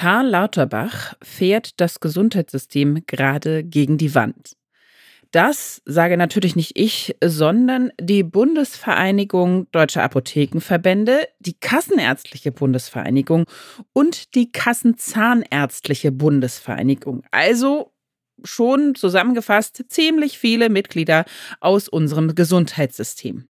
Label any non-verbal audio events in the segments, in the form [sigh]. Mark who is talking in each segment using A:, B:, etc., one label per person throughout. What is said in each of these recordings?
A: Karl Lauterbach fährt das Gesundheitssystem gerade gegen die Wand. Das sage natürlich nicht ich, sondern die Bundesvereinigung Deutscher Apothekenverbände, die Kassenärztliche Bundesvereinigung und die Kassenzahnärztliche Bundesvereinigung. Also schon zusammengefasst ziemlich viele Mitglieder aus unserem Gesundheitssystem.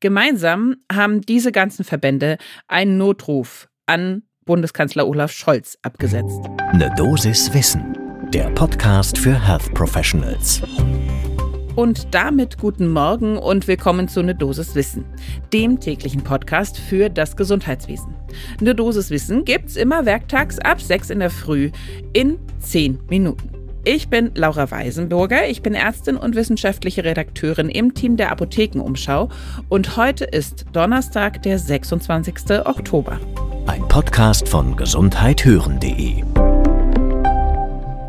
A: Gemeinsam haben diese ganzen Verbände einen Notruf an Bundeskanzler Olaf Scholz abgesetzt.
B: Eine Dosis Wissen, der Podcast für Health Professionals.
A: Und damit guten Morgen und willkommen zu Ne Dosis Wissen, dem täglichen Podcast für das Gesundheitswesen. Ne Dosis Wissen gibt's immer werktags ab 6 in der Früh in 10 Minuten. Ich bin Laura Weisenburger, ich bin Ärztin und wissenschaftliche Redakteurin im Team der Apothekenumschau und heute ist Donnerstag, der 26. Oktober.
B: Ein Podcast von gesundheithören.de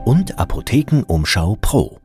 B: und Apothekenumschau Pro.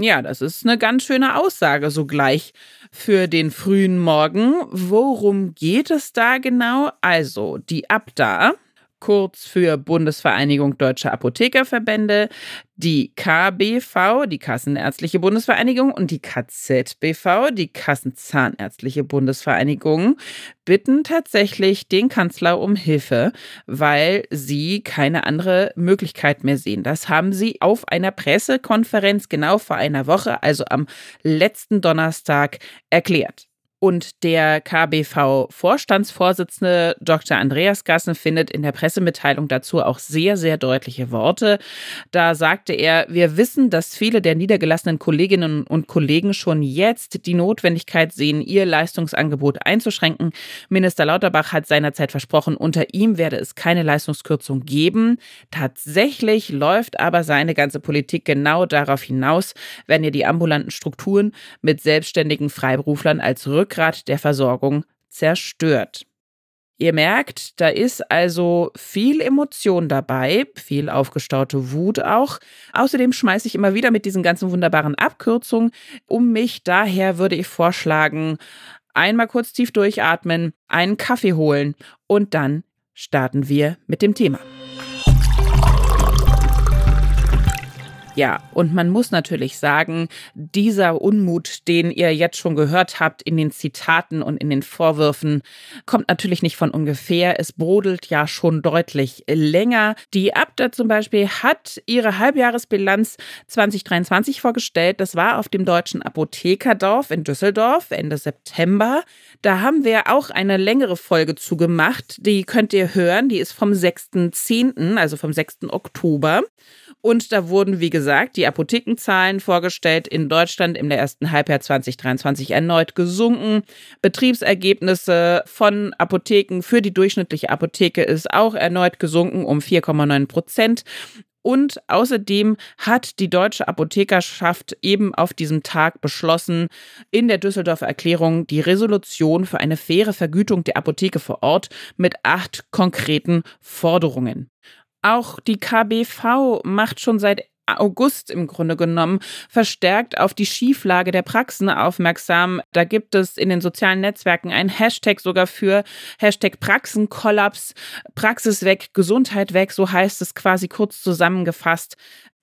A: Ja, das ist eine ganz schöne Aussage sogleich für den frühen Morgen. Worum geht es da genau? Also, die Abda, kurz für Bundesvereinigung Deutscher Apothekerverbände, die KBV, die Kassenärztliche Bundesvereinigung und die KZBV, die Kassenzahnärztliche Bundesvereinigung, bitten tatsächlich den Kanzler um Hilfe, weil sie keine andere Möglichkeit mehr sehen. Das haben sie auf einer Pressekonferenz genau vor einer Woche, also am letzten Donnerstag, erklärt. Und der KBV-Vorstandsvorsitzende Dr. Andreas Gassen findet in der Pressemitteilung dazu auch sehr, sehr deutliche Worte. Da sagte er, wir wissen, dass viele der niedergelassenen Kolleginnen und Kollegen schon jetzt die Notwendigkeit sehen, ihr Leistungsangebot einzuschränken. Minister Lauterbach hat seinerzeit versprochen, unter ihm werde es keine Leistungskürzung geben. Tatsächlich läuft aber seine ganze Politik genau darauf hinaus, wenn ihr die ambulanten Strukturen mit selbstständigen Freiberuflern als Rück Rückgrat der Versorgung zerstört. Ihr merkt, da ist also viel Emotion dabei, viel aufgestaute Wut auch. Außerdem schmeiße ich immer wieder mit diesen ganzen wunderbaren Abkürzungen um mich. Daher würde ich vorschlagen, einmal kurz tief durchatmen, einen Kaffee holen und dann starten wir mit dem Thema. Ja, und man muss natürlich sagen, dieser Unmut, den ihr jetzt schon gehört habt in den Zitaten und in den Vorwürfen, kommt natürlich nicht von ungefähr. Es brodelt ja schon deutlich länger. Die Abda zum Beispiel hat ihre Halbjahresbilanz 2023 vorgestellt. Das war auf dem Deutschen Apothekerdorf in Düsseldorf Ende September. Da haben wir auch eine längere Folge zugemacht. Die könnt ihr hören. Die ist vom 6.10., also vom 6. Oktober. Und da wurden, wie gesagt, die Apothekenzahlen vorgestellt in Deutschland im ersten Halbjahr 2023 erneut gesunken. Betriebsergebnisse von Apotheken für die durchschnittliche Apotheke ist auch erneut gesunken um 4,9 Prozent. Und außerdem hat die deutsche Apothekerschaft eben auf diesem Tag beschlossen, in der Düsseldorfer Erklärung die Resolution für eine faire Vergütung der Apotheke vor Ort mit acht konkreten Forderungen. Auch die KBV macht schon seit August im Grunde genommen verstärkt auf die Schieflage der Praxen aufmerksam. Da gibt es in den sozialen Netzwerken einen Hashtag sogar für Hashtag Praxenkollaps, Praxis weg, Gesundheit weg, so heißt es quasi kurz zusammengefasst.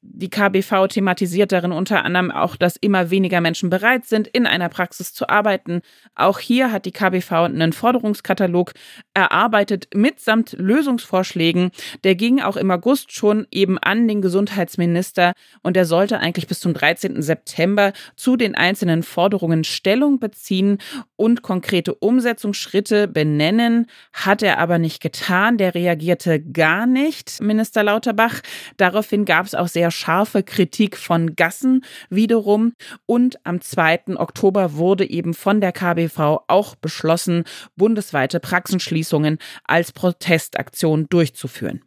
A: Die KBV thematisiert darin unter anderem auch, dass immer weniger Menschen bereit sind, in einer Praxis zu arbeiten. Auch hier hat die KBV einen Forderungskatalog erarbeitet mitsamt Lösungsvorschlägen. Der ging auch im August schon eben an den Gesundheitsminister und er sollte eigentlich bis zum 13. September zu den einzelnen Forderungen Stellung beziehen und konkrete Umsetzungsschritte benennen. Hat er aber nicht getan. Der reagierte gar nicht, Minister Lauterbach. Daraufhin gab es auch sehr scharfe Kritik von Gassen wiederum. Und am 2. Oktober wurde eben von der KBV auch beschlossen, bundesweite Praxenschließungen als Protestaktion durchzuführen.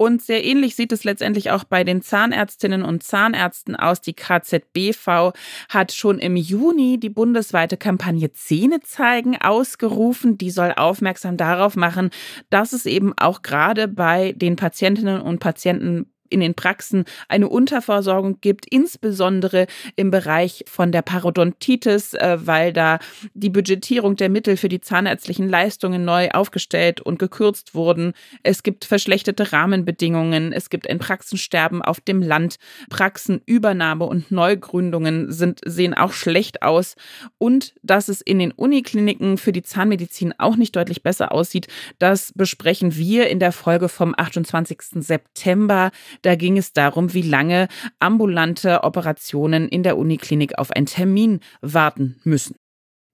A: Und sehr ähnlich sieht es letztendlich auch bei den Zahnärztinnen und Zahnärzten aus. Die KZBV hat schon im Juni die bundesweite Kampagne Zähne zeigen ausgerufen. Die soll aufmerksam darauf machen, dass es eben auch gerade bei den Patientinnen und Patienten in den Praxen eine Unterversorgung gibt, insbesondere im Bereich von der Parodontitis, äh, weil da die Budgetierung der Mittel für die zahnärztlichen Leistungen neu aufgestellt und gekürzt wurden. Es gibt verschlechterte Rahmenbedingungen, es gibt ein Praxensterben auf dem Land, Praxenübernahme und Neugründungen sind, sehen auch schlecht aus und dass es in den Unikliniken für die Zahnmedizin auch nicht deutlich besser aussieht, das besprechen wir in der Folge vom 28. September. Da ging es darum, wie lange ambulante Operationen in der Uniklinik auf einen Termin warten müssen.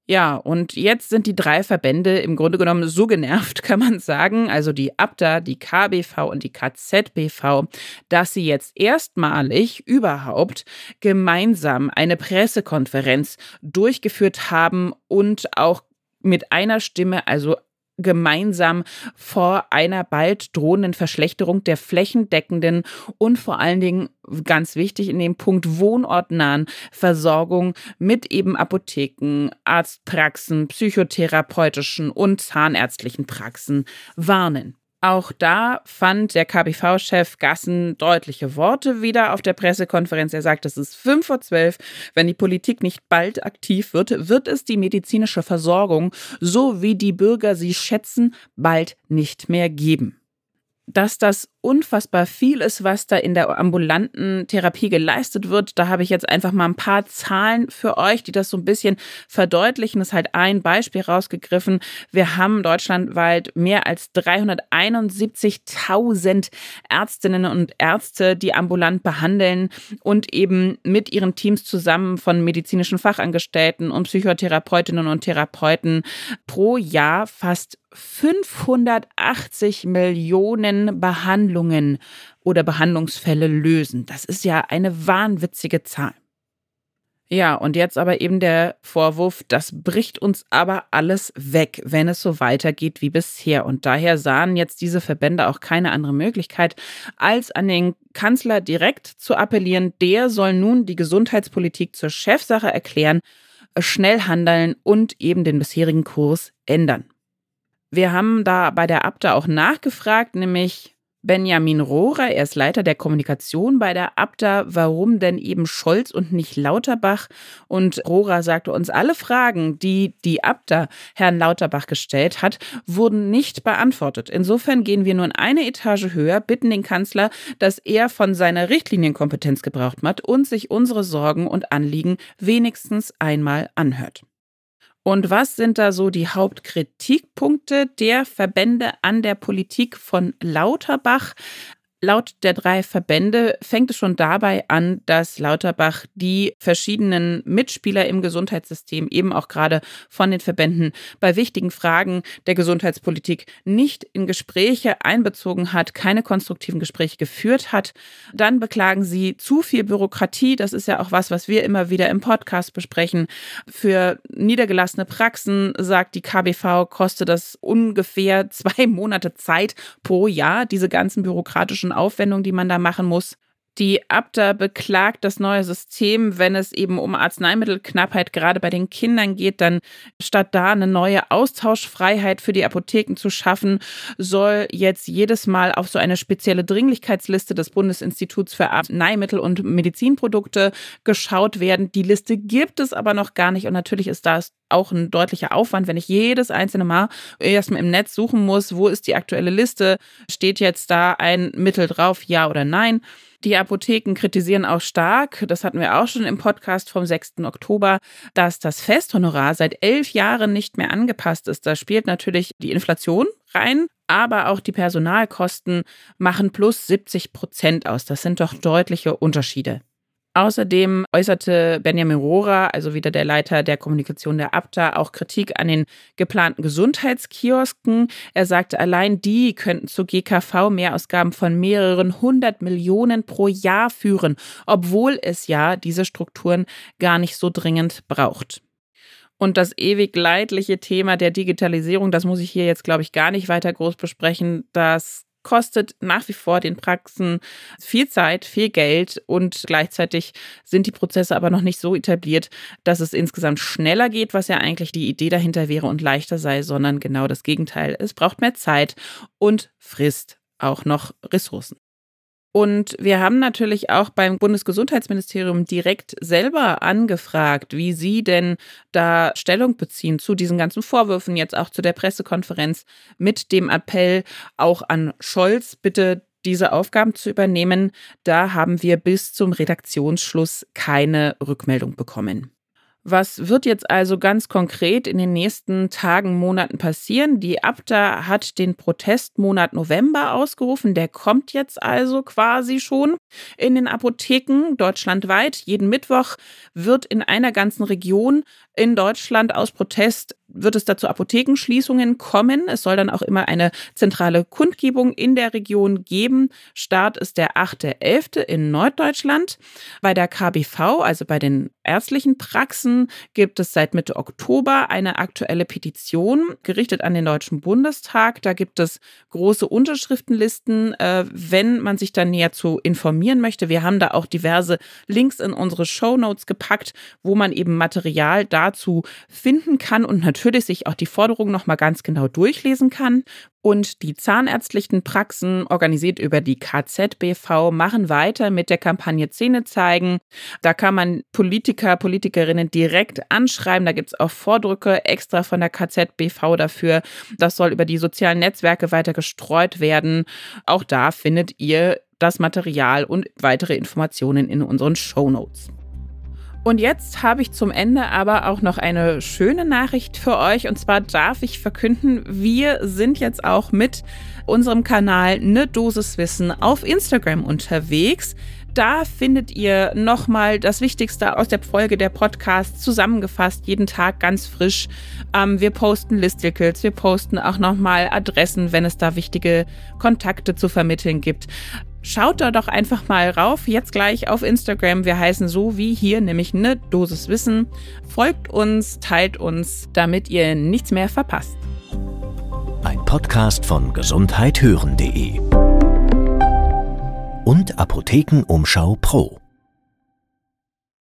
A: Ja, und jetzt sind die drei Verbände im Grunde genommen so genervt, [laughs] kann man sagen, also die ABDA, die KBV und die KZBV, dass sie jetzt erstmalig überhaupt gemeinsam eine Pressekonferenz durchgeführt haben und auch mit einer Stimme, also gemeinsam vor einer bald drohenden Verschlechterung der flächendeckenden und vor allen Dingen ganz wichtig in dem Punkt wohnortnahen Versorgung mit eben Apotheken, Arztpraxen, psychotherapeutischen und zahnärztlichen Praxen warnen. Auch da fand der KBV-Chef Gassen deutliche Worte wieder auf der Pressekonferenz. Er sagt, es ist fünf vor zwölf. Wenn die Politik nicht bald aktiv wird, wird es die medizinische Versorgung, so wie die Bürger sie schätzen, bald nicht mehr geben dass das unfassbar viel ist, was da in der ambulanten Therapie geleistet wird. Da habe ich jetzt einfach mal ein paar Zahlen für euch, die das so ein bisschen verdeutlichen. Das ist halt ein Beispiel rausgegriffen. Wir haben deutschlandweit mehr als 371.000 Ärztinnen und Ärzte, die ambulant behandeln und eben mit ihren Teams zusammen von medizinischen Fachangestellten und Psychotherapeutinnen und Therapeuten pro Jahr fast 580 Millionen Behandlungen oder Behandlungsfälle lösen. Das ist ja eine wahnwitzige Zahl. Ja, und jetzt aber eben der Vorwurf, das bricht uns aber alles weg, wenn es so weitergeht wie bisher. Und daher sahen jetzt diese Verbände auch keine andere Möglichkeit, als an den Kanzler direkt zu appellieren. Der soll nun die Gesundheitspolitik zur Chefsache erklären, schnell handeln und eben den bisherigen Kurs ändern. Wir haben da bei der Abda auch nachgefragt, nämlich Benjamin Rohrer, er ist Leiter der Kommunikation bei der Abda, warum denn eben Scholz und nicht Lauterbach? Und Rohrer sagte uns, alle Fragen, die die Abda Herrn Lauterbach gestellt hat, wurden nicht beantwortet. Insofern gehen wir nun eine Etage höher, bitten den Kanzler, dass er von seiner Richtlinienkompetenz gebraucht hat und sich unsere Sorgen und Anliegen wenigstens einmal anhört. Und was sind da so die Hauptkritikpunkte der Verbände an der Politik von Lauterbach? Laut der drei Verbände fängt es schon dabei an, dass Lauterbach die verschiedenen Mitspieler im Gesundheitssystem, eben auch gerade von den Verbänden, bei wichtigen Fragen der Gesundheitspolitik nicht in Gespräche einbezogen hat, keine konstruktiven Gespräche geführt hat. Dann beklagen sie zu viel Bürokratie. Das ist ja auch was, was wir immer wieder im Podcast besprechen. Für niedergelassene Praxen, sagt die KBV, kostet das ungefähr zwei Monate Zeit pro Jahr, diese ganzen bürokratischen Aufwendung, die man da machen muss. Die Abda beklagt das neue System, wenn es eben um Arzneimittelknappheit gerade bei den Kindern geht, dann statt da eine neue Austauschfreiheit für die Apotheken zu schaffen, soll jetzt jedes Mal auf so eine spezielle Dringlichkeitsliste des Bundesinstituts für Arzneimittel und Medizinprodukte geschaut werden. Die Liste gibt es aber noch gar nicht und natürlich ist das auch ein deutlicher Aufwand, wenn ich jedes einzelne Mal erstmal im Netz suchen muss, wo ist die aktuelle Liste, steht jetzt da ein Mittel drauf, ja oder nein. Die Apotheken kritisieren auch stark, das hatten wir auch schon im Podcast vom 6. Oktober, dass das Festhonorar seit elf Jahren nicht mehr angepasst ist. Da spielt natürlich die Inflation rein, aber auch die Personalkosten machen plus 70 Prozent aus. Das sind doch deutliche Unterschiede. Außerdem äußerte Benjamin Rohrer, also wieder der Leiter der Kommunikation der ABTA, auch Kritik an den geplanten Gesundheitskiosken. Er sagte, allein die könnten zu GKV Mehrausgaben von mehreren hundert Millionen pro Jahr führen, obwohl es ja diese Strukturen gar nicht so dringend braucht. Und das ewig leidliche Thema der Digitalisierung, das muss ich hier jetzt, glaube ich, gar nicht weiter groß besprechen. Das kostet nach wie vor den Praxen viel Zeit, viel Geld und gleichzeitig sind die Prozesse aber noch nicht so etabliert, dass es insgesamt schneller geht, was ja eigentlich die Idee dahinter wäre und leichter sei, sondern genau das Gegenteil. Es braucht mehr Zeit und frisst auch noch Ressourcen. Und wir haben natürlich auch beim Bundesgesundheitsministerium direkt selber angefragt, wie sie denn da Stellung beziehen zu diesen ganzen Vorwürfen, jetzt auch zu der Pressekonferenz mit dem Appell auch an Scholz, bitte diese Aufgaben zu übernehmen. Da haben wir bis zum Redaktionsschluss keine Rückmeldung bekommen. Was wird jetzt also ganz konkret in den nächsten Tagen, Monaten passieren? Die Abda hat den Protestmonat November ausgerufen. Der kommt jetzt also quasi schon in den Apotheken deutschlandweit. Jeden Mittwoch wird in einer ganzen Region in Deutschland aus Protest wird es dazu Apothekenschließungen kommen. Es soll dann auch immer eine zentrale Kundgebung in der Region geben. Start ist der 8.11. in Norddeutschland. Bei der KBV, also bei den ärztlichen Praxen, gibt es seit Mitte Oktober eine aktuelle Petition gerichtet an den Deutschen Bundestag. Da gibt es große Unterschriftenlisten, äh, wenn man sich da näher zu informieren möchte. Wir haben da auch diverse Links in unsere Show Notes gepackt, wo man eben Material dazu finden kann und natürlich natürlich sich auch die Forderungen nochmal ganz genau durchlesen kann. Und die zahnärztlichen Praxen, organisiert über die KZBV, machen weiter mit der Kampagne Zähne zeigen. Da kann man Politiker, Politikerinnen direkt anschreiben. Da gibt es auch Vordrücke extra von der KZBV dafür. Das soll über die sozialen Netzwerke weiter gestreut werden. Auch da findet ihr das Material und weitere Informationen in unseren Show Notes. Und jetzt habe ich zum Ende aber auch noch eine schöne Nachricht für euch. Und zwar darf ich verkünden, wir sind jetzt auch mit unserem Kanal Ne Dosis Wissen auf Instagram unterwegs. Da findet ihr nochmal das Wichtigste aus der Folge der Podcast zusammengefasst, jeden Tag ganz frisch. Ähm, wir posten Listicles, wir posten auch nochmal Adressen, wenn es da wichtige Kontakte zu vermitteln gibt. Schaut da doch einfach mal rauf, jetzt gleich auf Instagram. Wir heißen so wie hier, nämlich eine Dosis Wissen. Folgt uns, teilt uns, damit ihr nichts mehr verpasst.
B: Ein Podcast von gesundheithören.de und Apothekenumschau Pro.